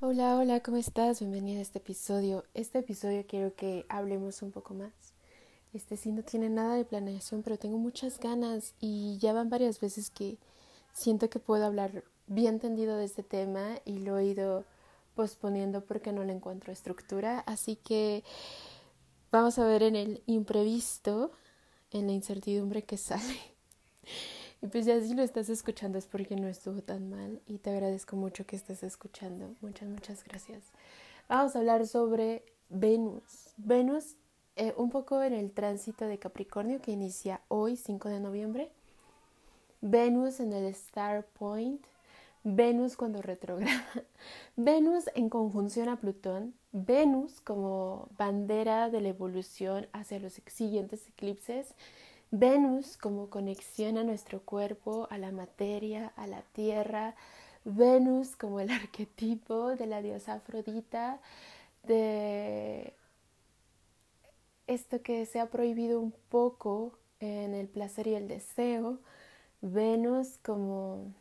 Hola, hola, ¿cómo estás? Bienvenida a este episodio. Este episodio quiero que hablemos un poco más. Este sí no tiene nada de planeación, pero tengo muchas ganas y ya van varias veces que siento que puedo hablar bien tendido de este tema y lo he ido posponiendo porque no le encuentro estructura. Así que vamos a ver en el imprevisto, en la incertidumbre que sale. Y pues ya si lo estás escuchando es porque no estuvo tan mal y te agradezco mucho que estés escuchando. Muchas, muchas gracias. Vamos a hablar sobre Venus. Venus eh, un poco en el tránsito de Capricornio que inicia hoy, 5 de noviembre. Venus en el Star Point. Venus cuando retrograda. Venus en conjunción a Plutón. Venus como bandera de la evolución hacia los siguientes eclipses Venus como conexión a nuestro cuerpo, a la materia, a la tierra. Venus como el arquetipo de la diosa Afrodita, de esto que se ha prohibido un poco en el placer y el deseo. Venus como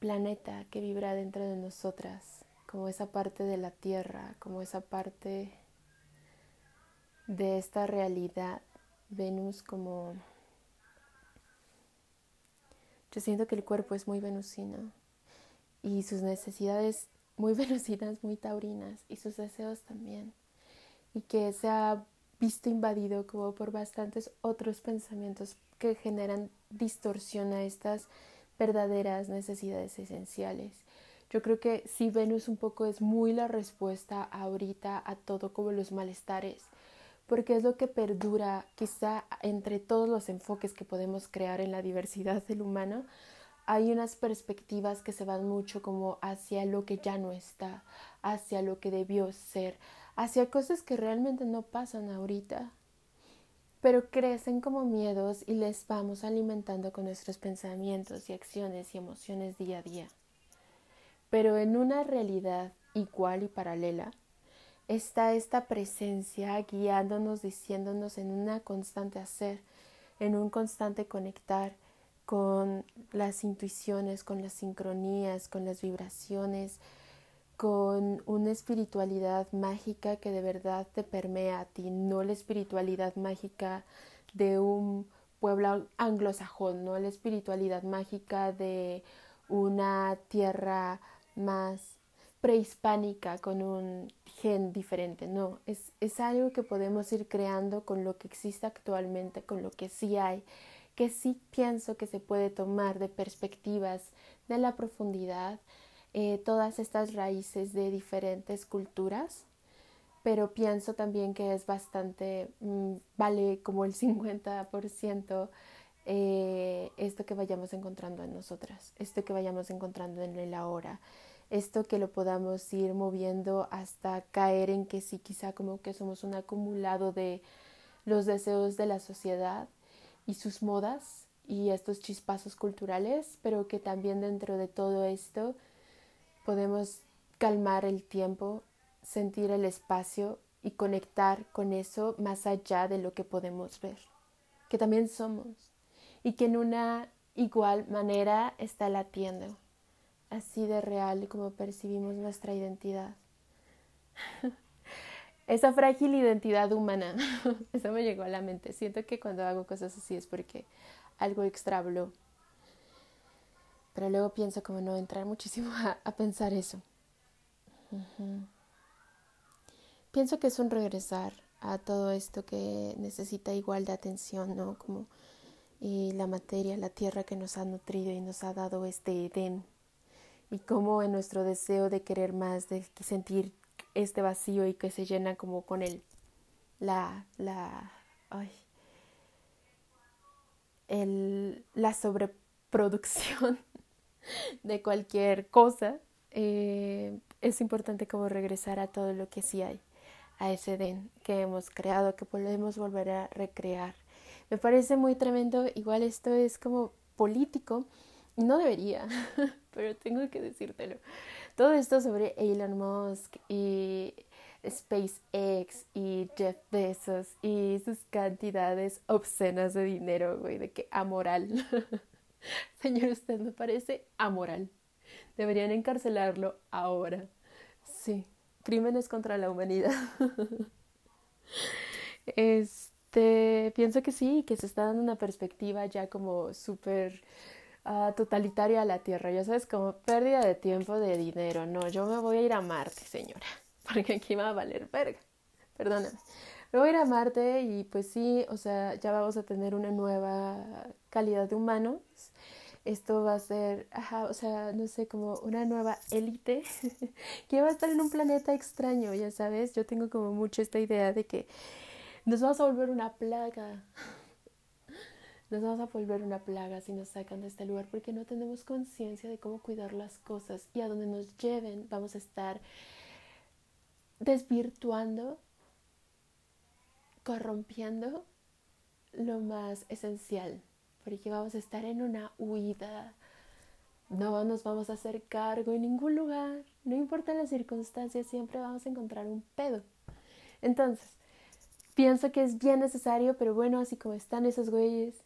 planeta que vibra dentro de nosotras, como esa parte de la tierra, como esa parte de esta realidad. Venus como... Yo siento que el cuerpo es muy venusino y sus necesidades muy venusinas, muy taurinas y sus deseos también. Y que se ha visto invadido como por bastantes otros pensamientos que generan distorsión a estas verdaderas necesidades esenciales. Yo creo que si Venus un poco es muy la respuesta ahorita a todo como los malestares porque es lo que perdura quizá entre todos los enfoques que podemos crear en la diversidad del humano. Hay unas perspectivas que se van mucho como hacia lo que ya no está, hacia lo que debió ser, hacia cosas que realmente no pasan ahorita, pero crecen como miedos y les vamos alimentando con nuestros pensamientos y acciones y emociones día a día. Pero en una realidad igual y paralela, está esta presencia guiándonos, diciéndonos en una constante hacer, en un constante conectar con las intuiciones, con las sincronías, con las vibraciones, con una espiritualidad mágica que de verdad te permea a ti, no la espiritualidad mágica de un pueblo anglosajón, no la espiritualidad mágica de una tierra más prehispánica con un gen diferente, no, es, es algo que podemos ir creando con lo que existe actualmente, con lo que sí hay, que sí pienso que se puede tomar de perspectivas de la profundidad, eh, todas estas raíces de diferentes culturas, pero pienso también que es bastante, mm, vale como el 50% eh, esto que vayamos encontrando en nosotras, esto que vayamos encontrando en el ahora esto que lo podamos ir moviendo hasta caer en que sí, quizá como que somos un acumulado de los deseos de la sociedad y sus modas y estos chispazos culturales, pero que también dentro de todo esto podemos calmar el tiempo, sentir el espacio y conectar con eso más allá de lo que podemos ver, que también somos y que en una igual manera está latiendo así de real como percibimos nuestra identidad. Esa frágil identidad humana, eso me llegó a la mente. Siento que cuando hago cosas así es porque algo extra habló. Pero luego pienso como no entrar muchísimo a, pensar eso. Pienso que es un regresar a todo esto que necesita igual de atención, ¿no? Como y la materia, la tierra que nos ha nutrido y nos ha dado este Edén y cómo en nuestro deseo de querer más, de sentir este vacío y que se llena como con el, la, la, el, la sobreproducción de cualquier cosa, eh, es importante como regresar a todo lo que sí hay, a ese den que hemos creado, que podemos volver a recrear. Me parece muy tremendo, igual esto es como político, no debería, pero tengo que decírtelo. Todo esto sobre Elon Musk y SpaceX y Jeff Bezos y sus cantidades obscenas de dinero, güey, de que amoral. Señor, usted me parece amoral. Deberían encarcelarlo ahora. Sí, crímenes contra la humanidad. este, pienso que sí, que se está dando una perspectiva ya como súper uh, totalitaria a la Tierra. Ya sabes, como pérdida de tiempo, de dinero. No, yo me voy a ir a Marte, señora, porque aquí va a valer verga. Perdóname. Me voy a ir a Marte y pues sí, o sea, ya vamos a tener una nueva calidad de humanos. Esto va a ser, ajá, o sea, no sé, como una nueva élite que va a estar en un planeta extraño, ya sabes. Yo tengo como mucho esta idea de que nos vamos a volver una plaga. Nos vamos a volver una plaga si nos sacan de este lugar porque no tenemos conciencia de cómo cuidar las cosas y a donde nos lleven vamos a estar desvirtuando corrompiendo lo más esencial, porque vamos a estar en una huida, no nos vamos a hacer cargo en ningún lugar, no importa las circunstancias, siempre vamos a encontrar un pedo. Entonces, pienso que es bien necesario, pero bueno, así como están esos güeyes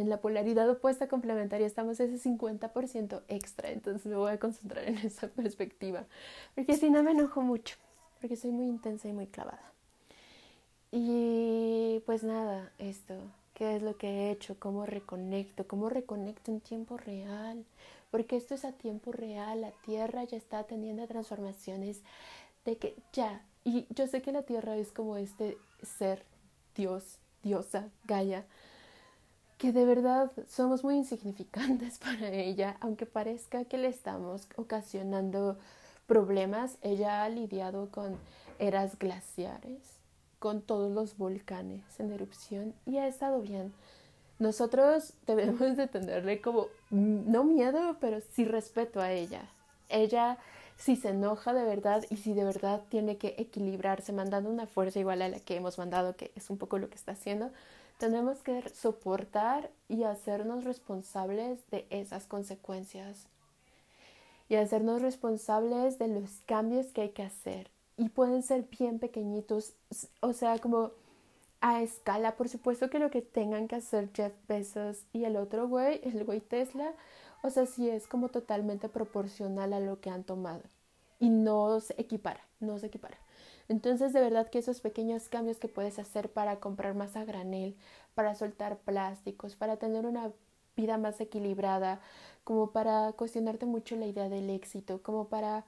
en la polaridad opuesta complementaria, estamos ese 50% extra, entonces me voy a concentrar en esa perspectiva, porque si no me enojo mucho, porque soy muy intensa y muy clavada. Y pues nada, esto, ¿qué es lo que he hecho? ¿Cómo reconecto? ¿Cómo reconecto en tiempo real? Porque esto es a tiempo real, la Tierra ya está teniendo transformaciones de que ya, y yo sé que la Tierra es como este ser, Dios, diosa, Gaia, que de verdad somos muy insignificantes para ella, aunque parezca que le estamos ocasionando problemas, ella ha lidiado con eras glaciares con todos los volcanes en erupción y ha estado bien. Nosotros debemos de tenerle como, mm, no miedo, pero sí respeto a ella. Ella, si se enoja de verdad y si de verdad tiene que equilibrarse mandando una fuerza igual a la que hemos mandado, que es un poco lo que está haciendo, tenemos que soportar y hacernos responsables de esas consecuencias. Y hacernos responsables de los cambios que hay que hacer. Y pueden ser bien pequeñitos, o sea, como a escala, por supuesto que lo que tengan que hacer Jeff Bezos y el otro güey, el güey Tesla, o sea, sí es como totalmente proporcional a lo que han tomado. Y no se equipara, no se equipara. Entonces, de verdad que esos pequeños cambios que puedes hacer para comprar más a granel, para soltar plásticos, para tener una vida más equilibrada, como para cuestionarte mucho la idea del éxito, como para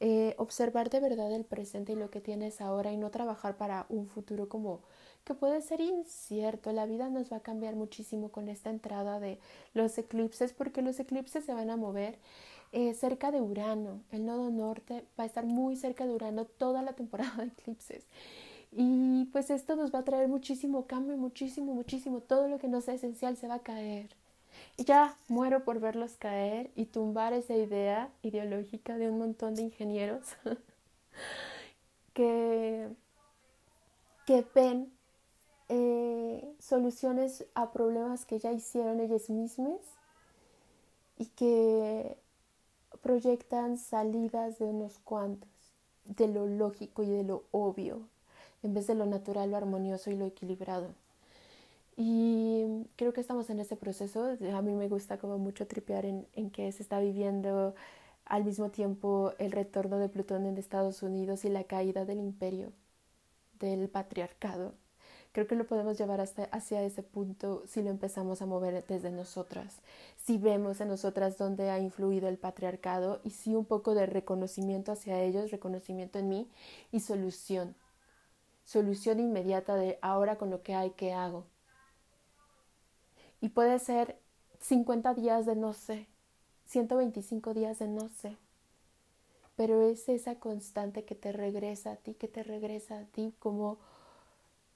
eh, observar de verdad el presente y lo que tienes ahora y no trabajar para un futuro como que puede ser incierto. La vida nos va a cambiar muchísimo con esta entrada de los eclipses porque los eclipses se van a mover eh, cerca de Urano. El nodo norte va a estar muy cerca de Urano toda la temporada de eclipses. Y pues esto nos va a traer muchísimo cambio, muchísimo, muchísimo. Todo lo que no sea esencial se va a caer. Y ya muero por verlos caer y tumbar esa idea ideológica de un montón de ingenieros que, que ven eh, soluciones a problemas que ya hicieron ellos mismos y que proyectan salidas de unos cuantos, de lo lógico y de lo obvio, en vez de lo natural, lo armonioso y lo equilibrado. Y creo que estamos en ese proceso. A mí me gusta como mucho tripear en, en que se está viviendo al mismo tiempo el retorno de Plutón en Estados Unidos y la caída del imperio, del patriarcado. Creo que lo podemos llevar hasta hacia ese punto si lo empezamos a mover desde nosotras, si vemos en nosotras dónde ha influido el patriarcado y si un poco de reconocimiento hacia ellos, reconocimiento en mí y solución, solución inmediata de ahora con lo que hay, ¿qué hago? Y puede ser 50 días de no sé, 125 días de no sé. Pero es esa constante que te regresa a ti, que te regresa a ti como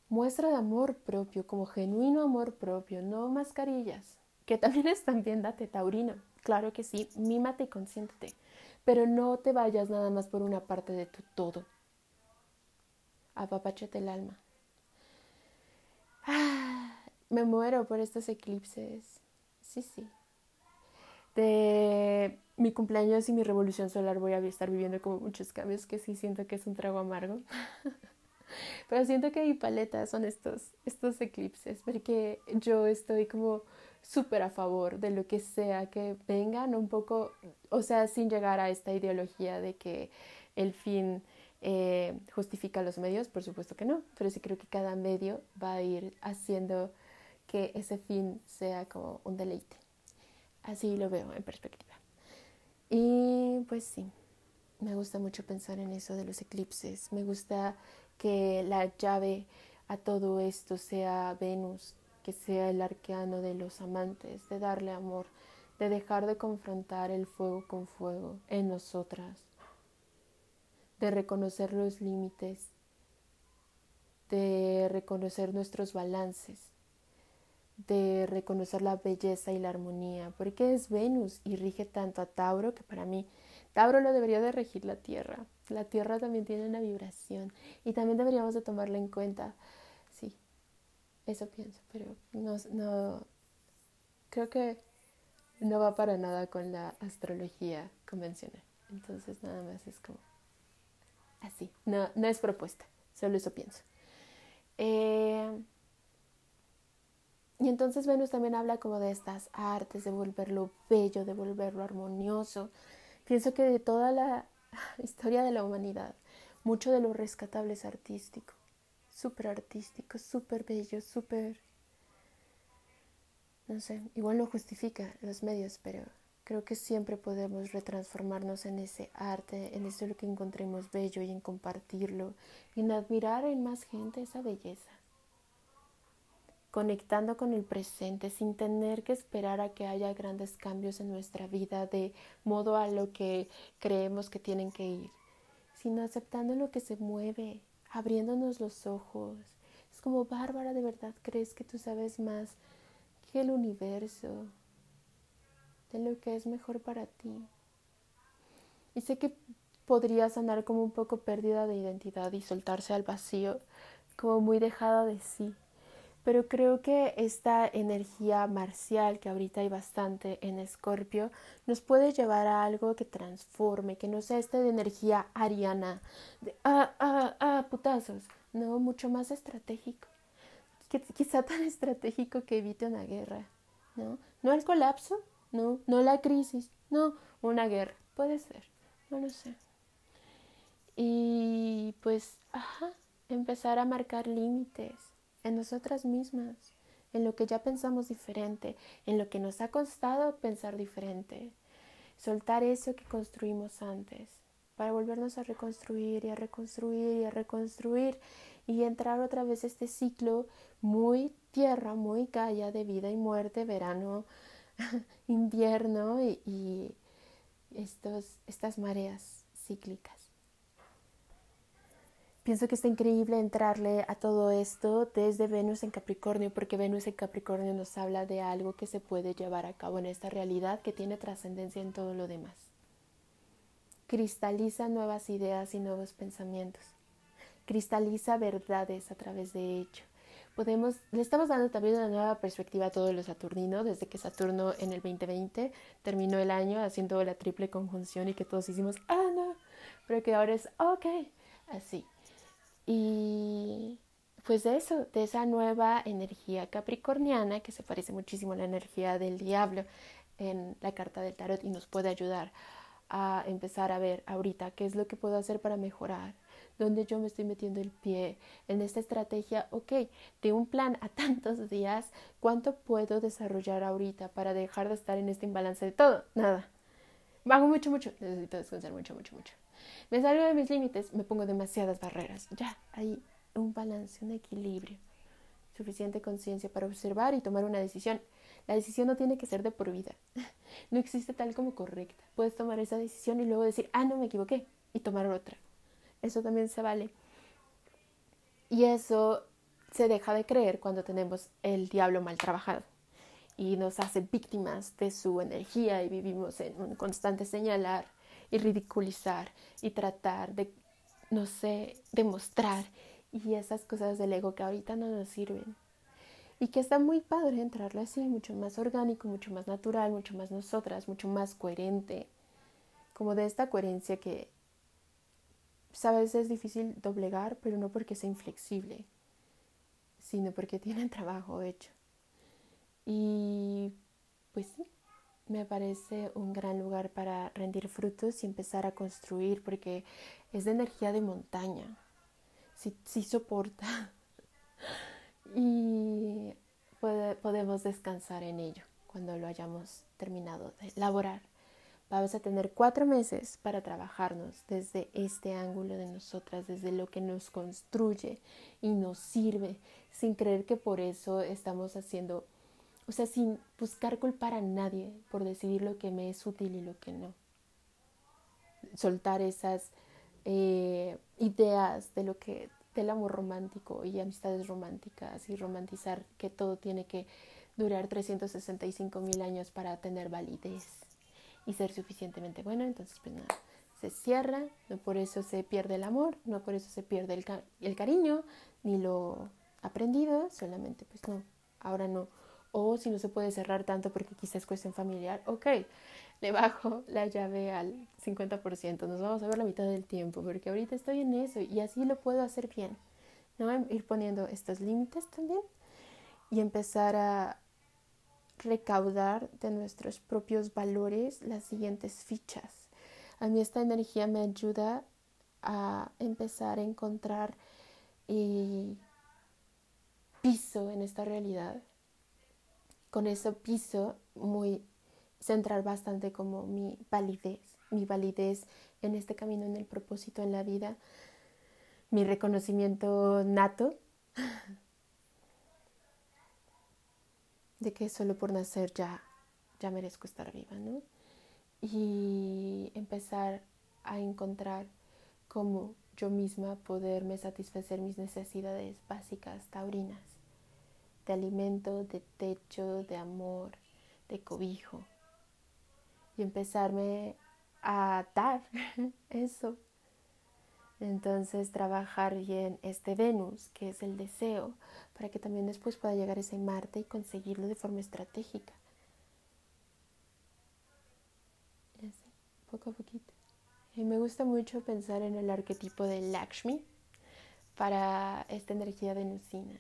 muestra de amor propio, como genuino amor propio, no mascarillas. Que también están bien, date taurino. Claro que sí, mímate y consiéntete. Pero no te vayas nada más por una parte de tu todo. Apapachate el alma. Ah me muero por estos eclipses. Sí, sí. De mi cumpleaños y mi revolución solar voy a estar viviendo como muchos cambios que sí siento que es un trago amargo. Pero siento que mi paleta son estos, estos eclipses, porque yo estoy como súper a favor de lo que sea que vengan, un poco, o sea, sin llegar a esta ideología de que el fin eh, justifica los medios, por supuesto que no, pero sí creo que cada medio va a ir haciendo que ese fin sea como un deleite. Así lo veo en perspectiva. Y pues sí, me gusta mucho pensar en eso de los eclipses. Me gusta que la llave a todo esto sea Venus, que sea el arqueano de los amantes, de darle amor, de dejar de confrontar el fuego con fuego en nosotras, de reconocer los límites, de reconocer nuestros balances, de reconocer la belleza y la armonía, porque es Venus y rige tanto a Tauro que para mí Tauro lo debería de regir la Tierra. La Tierra también tiene una vibración y también deberíamos de tomarla en cuenta. Sí, eso pienso, pero no, no creo que no va para nada con la astrología convencional. Entonces nada más es como así. No, no es propuesta, solo eso pienso. Eh, y entonces Venus también habla como de estas artes, de volverlo bello, de volverlo armonioso. Pienso que de toda la historia de la humanidad, mucho de lo rescatable es artístico, súper artístico, súper bello, súper... No sé, igual no justifica los medios, pero creo que siempre podemos retransformarnos en ese arte, en eso lo que encontremos bello y en compartirlo, en admirar en más gente esa belleza conectando con el presente sin tener que esperar a que haya grandes cambios en nuestra vida de modo a lo que creemos que tienen que ir, sino aceptando lo que se mueve, abriéndonos los ojos. Es como, Bárbara, ¿de verdad crees que tú sabes más que el universo, de lo que es mejor para ti? Y sé que podría sonar como un poco pérdida de identidad y soltarse al vacío, como muy dejada de sí pero creo que esta energía marcial que ahorita hay bastante en Escorpio nos puede llevar a algo que transforme, que no sea esta de energía ariana, de ah, ah, ah, putazos, no, mucho más estratégico, que, quizá tan estratégico que evite una guerra, ¿no? No el colapso, no, no la crisis, no, una guerra, puede ser, no lo sé. Y pues, ajá, empezar a marcar límites en nosotras mismas, en lo que ya pensamos diferente, en lo que nos ha costado pensar diferente. Soltar eso que construimos antes para volvernos a reconstruir y a reconstruir y a reconstruir y entrar otra vez este ciclo muy tierra, muy calla de vida y muerte, verano, invierno y, estos, estas mareas cíclicas. Pienso que está increíble entrarle a todo esto desde Venus en Capricornio, porque Venus en Capricornio nos habla de algo que se puede llevar a cabo en esta realidad que tiene trascendencia en todo lo demás. Cristaliza nuevas ideas y nuevos pensamientos. Cristaliza verdades a través de ello. Podemos, le estamos dando también una nueva perspectiva a todo lo saturnino, desde que Saturno en el 2020 terminó el año haciendo la triple conjunción y que todos hicimos, ah, no, pero que ahora es, ok, así. Y pues de eso, de esa nueva energía capricorniana que se parece muchísimo a la energía del diablo en la carta del tarot y nos puede ayudar a empezar a ver ahorita qué es lo que puedo hacer para mejorar, dónde yo me estoy metiendo el pie en esta estrategia, ok, de un plan a tantos días, ¿cuánto puedo desarrollar ahorita para dejar de estar en este imbalance de todo? Nada. Bajo mucho, mucho, necesito descansar mucho, mucho, mucho me salgo de mis límites, me pongo demasiadas barreras. Ya, hay un balance, un equilibrio. Suficiente conciencia para observar y tomar una decisión. La decisión no tiene que ser de por vida. No existe tal como correcta. Puedes tomar esa decisión y luego decir, ah, no me equivoqué, y tomar otra. Eso también se vale. Y eso se deja de creer cuando tenemos el diablo mal trabajado y nos hace víctimas de su energía y vivimos en un constante señalar y ridiculizar y tratar de, no sé, demostrar y esas cosas del ego que ahorita no nos sirven. Y que está muy padre entrarle así, mucho más orgánico, mucho más natural, mucho más nosotras, mucho más coherente. Como de esta coherencia que sabes es difícil doblegar, pero no porque sea inflexible, sino porque tienen trabajo hecho. Y pues sí, me parece un gran lugar para rendir frutos y empezar a construir porque es de energía de montaña. Sí, sí soporta. y podemos descansar en ello cuando lo hayamos terminado de elaborar. Vamos a tener cuatro meses para trabajarnos desde este ángulo de nosotras, desde lo que nos construye y nos sirve, sin creer que por eso estamos haciendo, o sea, sin buscar culpar a nadie por decidir lo que me es útil y lo que no. Soltar esas eh, ideas de lo que del amor romántico y amistades románticas y romantizar que todo tiene que durar 365 mil años para tener validez y ser suficientemente bueno. Entonces, pues nada, se cierra, no por eso se pierde el amor, no por eso se pierde el, el cariño, ni lo aprendido, solamente pues no, ahora no. O si no se puede cerrar tanto porque quizás es cuestión familiar, ok, le bajo la llave al 50%, nos vamos a ver la mitad del tiempo, porque ahorita estoy en eso y así lo puedo hacer bien. ¿no? Ir poniendo estos límites también y empezar a recaudar de nuestros propios valores las siguientes fichas. A mí esta energía me ayuda a empezar a encontrar eh, piso en esta realidad. Con ese piso muy centrar bastante como mi validez, mi validez en este camino, en el propósito, en la vida, mi reconocimiento nato de que solo por nacer ya, ya merezco estar viva, ¿no? Y empezar a encontrar cómo yo misma poderme satisfacer mis necesidades básicas taurinas, de alimento, de techo, de amor, de cobijo. Y empezarme a dar eso. Entonces trabajar bien este Venus, que es el deseo, para que también después pueda llegar ese Marte y conseguirlo de forma estratégica. Y así, poco a poquito. Y me gusta mucho pensar en el arquetipo de Lakshmi para esta energía venusina.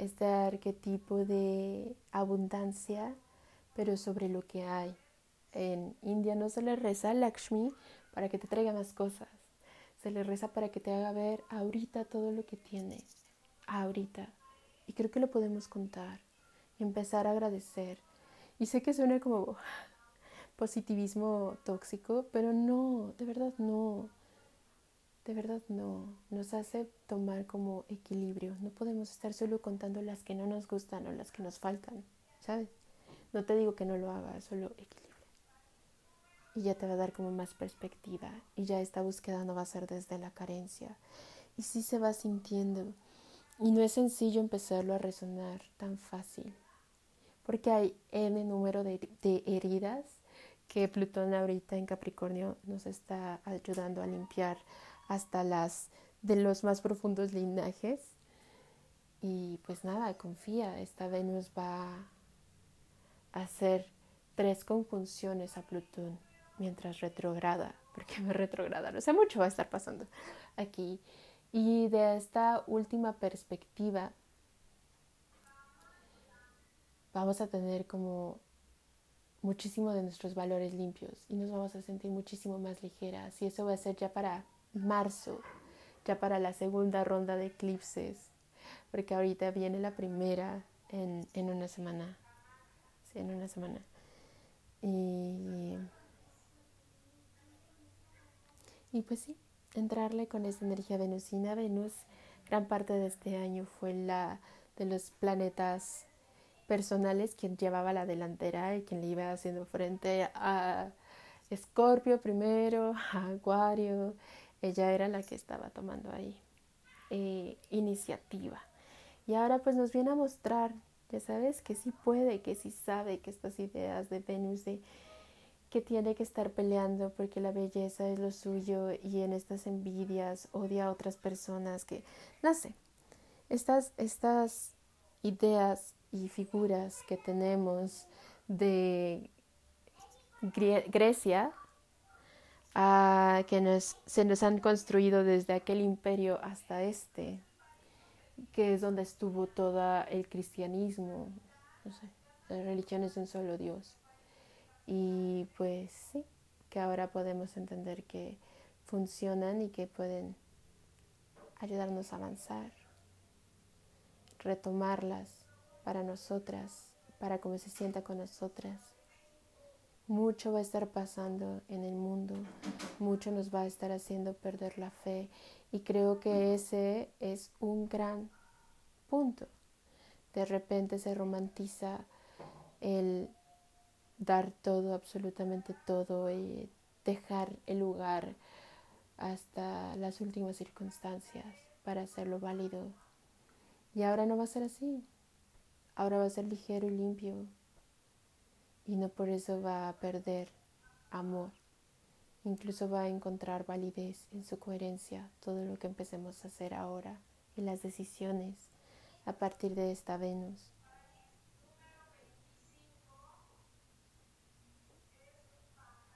Este arquetipo de abundancia, pero sobre lo que hay. En India no se le reza a Lakshmi para que te traiga más cosas. Se le reza para que te haga ver ahorita todo lo que tienes ahorita. Y creo que lo podemos contar empezar a agradecer. Y sé que suena como positivismo tóxico, pero no, de verdad no. De verdad no. Nos hace tomar como equilibrio. No podemos estar solo contando las que no nos gustan o las que nos faltan, ¿sabes? No te digo que no lo hagas, solo equilibrio. Y ya te va a dar como más perspectiva. Y ya esta búsqueda no va a ser desde la carencia. Y sí se va sintiendo y no es sencillo empezarlo a resonar tan fácil, porque hay N número de, heridas que Plutón ahorita en Capricornio nos está ayudando a limpiar hasta las de los más profundos linajes. Y pues nada, confía, esta Venus va a hacer tres conjunciones a Plutón mientras retrograda, porque me retrograda, no sé mucho va a estar pasando aquí. Y de esta última perspectiva vamos a tener como muchísimo de nuestros valores limpios y nos vamos a sentir muchísimo más ligeras. Y eso va a ser ya para marzo, ya para la segunda ronda de eclipses, porque ahorita viene la primera en, en una semana. Sí, en una semana. Y, y pues sí, entrarle con esa energía venusina. Venus, gran parte de este año fue la de los planetas personales quien llevaba la delantera y quien le iba haciendo frente a Escorpio primero, a Acuario. Ella era la que estaba tomando ahí eh, iniciativa. Y ahora pues nos viene a mostrar, ya sabes, que sí puede, que sí sabe que estas ideas de Venus de que tiene que estar peleando porque la belleza es lo suyo y en estas envidias odia a otras personas que, no sé, estas, estas ideas y figuras que tenemos de Grecia que nos, se nos han construido desde aquel imperio hasta este, que es donde estuvo todo el cristianismo, no sé, las religiones de un solo Dios. Y pues sí, que ahora podemos entender que funcionan y que pueden ayudarnos a avanzar, retomarlas para nosotras, para cómo se sienta con nosotras. Mucho va a estar pasando en el mundo, mucho nos va a estar haciendo perder la fe y creo que ese es un gran punto. De repente se romantiza el dar todo, absolutamente todo y dejar el lugar hasta las últimas circunstancias para hacerlo válido. Y ahora no va a ser así. Ahora va a ser ligero y limpio. Y no por eso va a perder amor. Incluso va a encontrar validez en su coherencia todo lo que empecemos a hacer ahora y las decisiones a partir de esta Venus.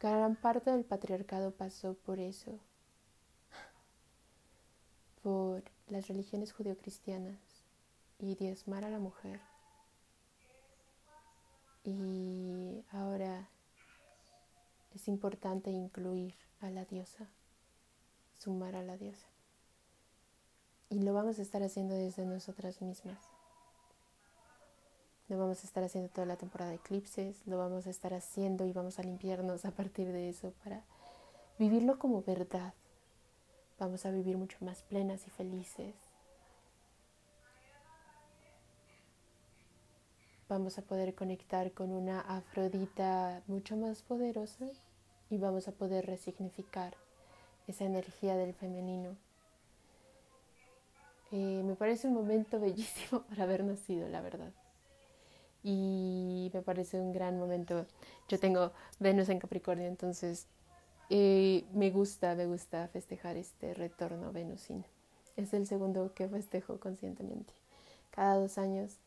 Gran parte del patriarcado pasó por eso, por las religiones judeocristianas y diezmar a la mujer. Y ahora es importante incluir a la diosa, sumar a la diosa. Y lo vamos a estar haciendo desde nosotras mismas. Lo vamos a estar haciendo toda la temporada de eclipses, lo vamos a estar haciendo y vamos a limpiarnos a partir de eso para vivirlo como verdad. Vamos a vivir mucho más plenas y felices. Vamos a poder conectar con una Afrodita mucho más poderosa y vamos a poder resignificar esa energía del femenino. Eh, me parece un momento bellísimo para haber nacido, la verdad y me parece un gran momento. Yo tengo Venus en Capricornio, entonces eh, me gusta, me gusta festejar este retorno venusino. Es el segundo que festejo conscientemente. Cada dos años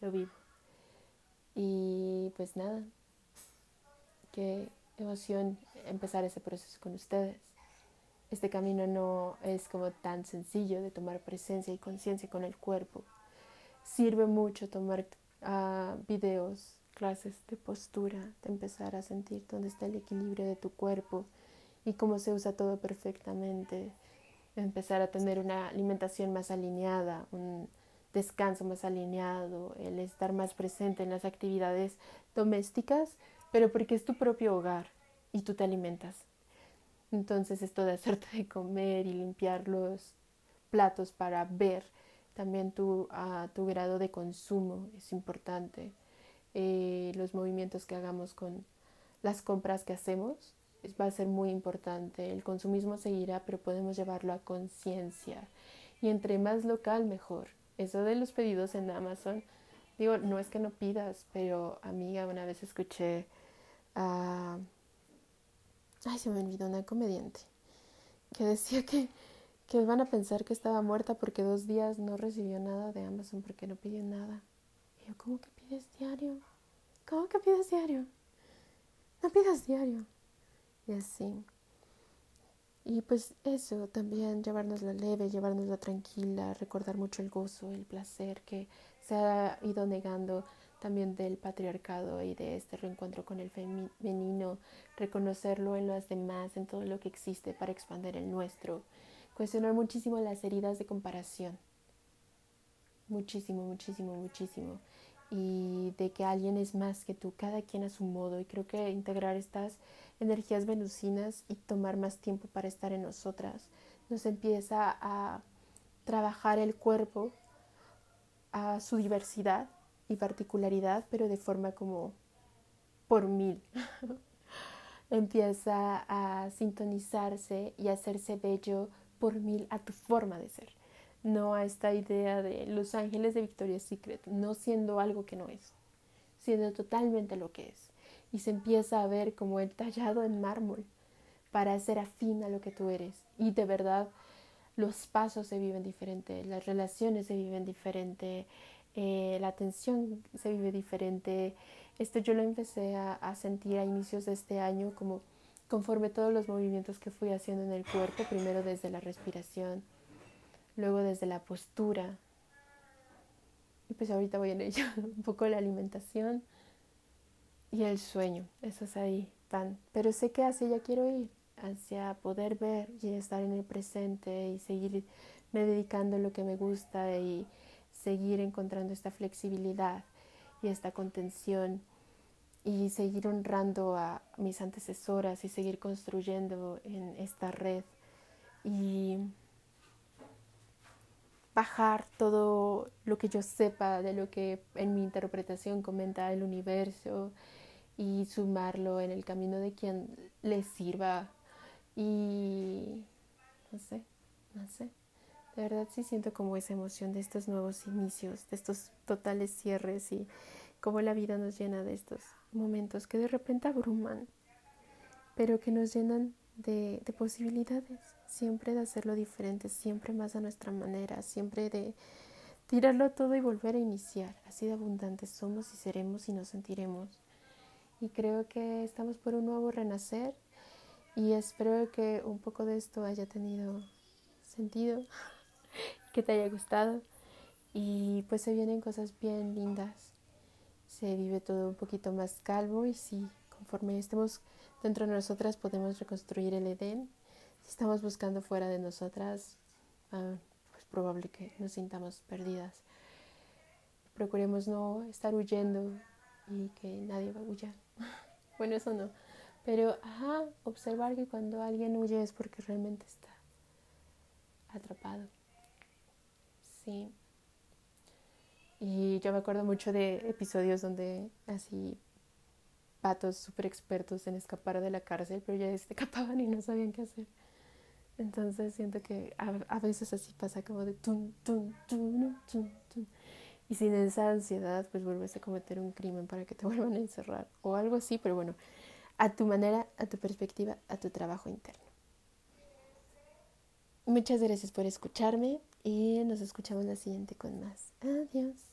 lo vivo. Y pues nada, qué emoción empezar ese proceso con ustedes. Este camino no es como tan sencillo de tomar presencia y conciencia con el cuerpo. Sirve mucho tomar a videos, clases de postura, de empezar a sentir dónde está el equilibrio de tu cuerpo y cómo se usa todo perfectamente, empezar a tener una alimentación más alineada, un descanso más alineado, el estar más presente en las actividades domésticas, pero porque es tu propio hogar y tú te alimentas. Entonces esto de hacerte de comer y limpiar los platos para ver también tu, tu grado de consumo es importante. Eh, los movimientos que hagamos con las compras que hacemos va a ser muy importante. El consumismo seguirá, pero podemos llevarlo a conciencia. Y entre más local, mejor. Eso de los pedidos en Amazon, digo, no es que no pidas, pero amiga, una vez escuché a... Ay, se me olvidó una comediante que decía que que van a pensar que estaba muerta porque dos días no recibió nada de Amazon porque no pidió nada. Y yo, ¿cómo que pides diario? ¿Cómo que pides diario? No pidas diario. Y así. Y pues eso, también llevarnos la leve, llevarnos la tranquila, recordar mucho el gozo, el placer que se ha ido negando también del patriarcado y de este reencuentro con el femenino, reconocerlo en las demás, en todo lo que existe para expandir el nuestro cuestionar muchísimo las heridas de comparación. Muchísimo, muchísimo, muchísimo. Y de que alguien es más que tú, cada quien a su modo. Y creo que integrar estas energías venusinas y tomar más tiempo para estar en nosotras nos empieza a trabajar el cuerpo a su diversidad y particularidad, pero de forma como por mil. empieza a sintonizarse y hacerse bello por mil a tu forma de ser, no a esta idea de los ángeles de Victoria's Secret, no siendo algo que no es, siendo totalmente lo que es. Y se empieza a ver como el tallado en mármol para ser afín a lo que tú eres. Y de verdad, los pasos se viven diferente, las relaciones se viven diferente, eh, la atención se vive diferente. Esto yo lo empecé a, sentir a inicios de este año como conforme todos los movimientos que fui haciendo en el cuerpo, primero desde la respiración, luego desde la postura, Y pues ahorita voy en ello, un poco la alimentación y el sueño, esos ahí van. Pero sé que hacia ya quiero ir, hacia poder ver y estar en el presente y seguirme dedicando a lo que me gusta y seguir encontrando esta flexibilidad y esta contención y seguir honrando a mis antecesoras y seguir construyendo en esta red y bajar todo lo que yo sepa de lo que en mi interpretación comenta el universo y sumarlo en el camino de quien le sirva y no sé, no sé. De verdad sí siento como esa emoción de estos nuevos inicios, de estos totales cierres y cómo la vida nos llena de estos momentos que de repente abruman, pero que nos llenan de, de posibilidades, siempre de hacerlo diferente, siempre más a nuestra manera, siempre de tirarlo todo y volver a iniciar. Así de abundantes somos y seremos y nos sentiremos. Y creo que estamos por un nuevo renacer y espero que un poco de esto haya tenido sentido, que te haya gustado y pues se vienen cosas bien lindas. Se vive todo un poquito más calmo y si conforme estemos dentro de nosotras podemos reconstruir el Edén. Si estamos buscando fuera de nosotras, ah, pues probable que nos sintamos perdidas. Procuremos no estar huyendo y que nadie va a huyar. bueno, eso no. Pero, ajá, observar que cuando alguien huye es porque realmente está atrapado. Sí. Y yo me acuerdo mucho de episodios donde así patos súper expertos en escapar de la cárcel, pero ya se escapaban y no sabían qué hacer. Entonces siento que a, veces así pasa como de tum, tum, tum, tum, tum. Y sin esa ansiedad, pues vuelves a cometer un crimen para que te vuelvan a encerrar o algo así, pero bueno, a tu manera, a tu perspectiva, a tu trabajo interno. Muchas gracias por escucharme y nos escuchamos la siguiente con más. Adiós.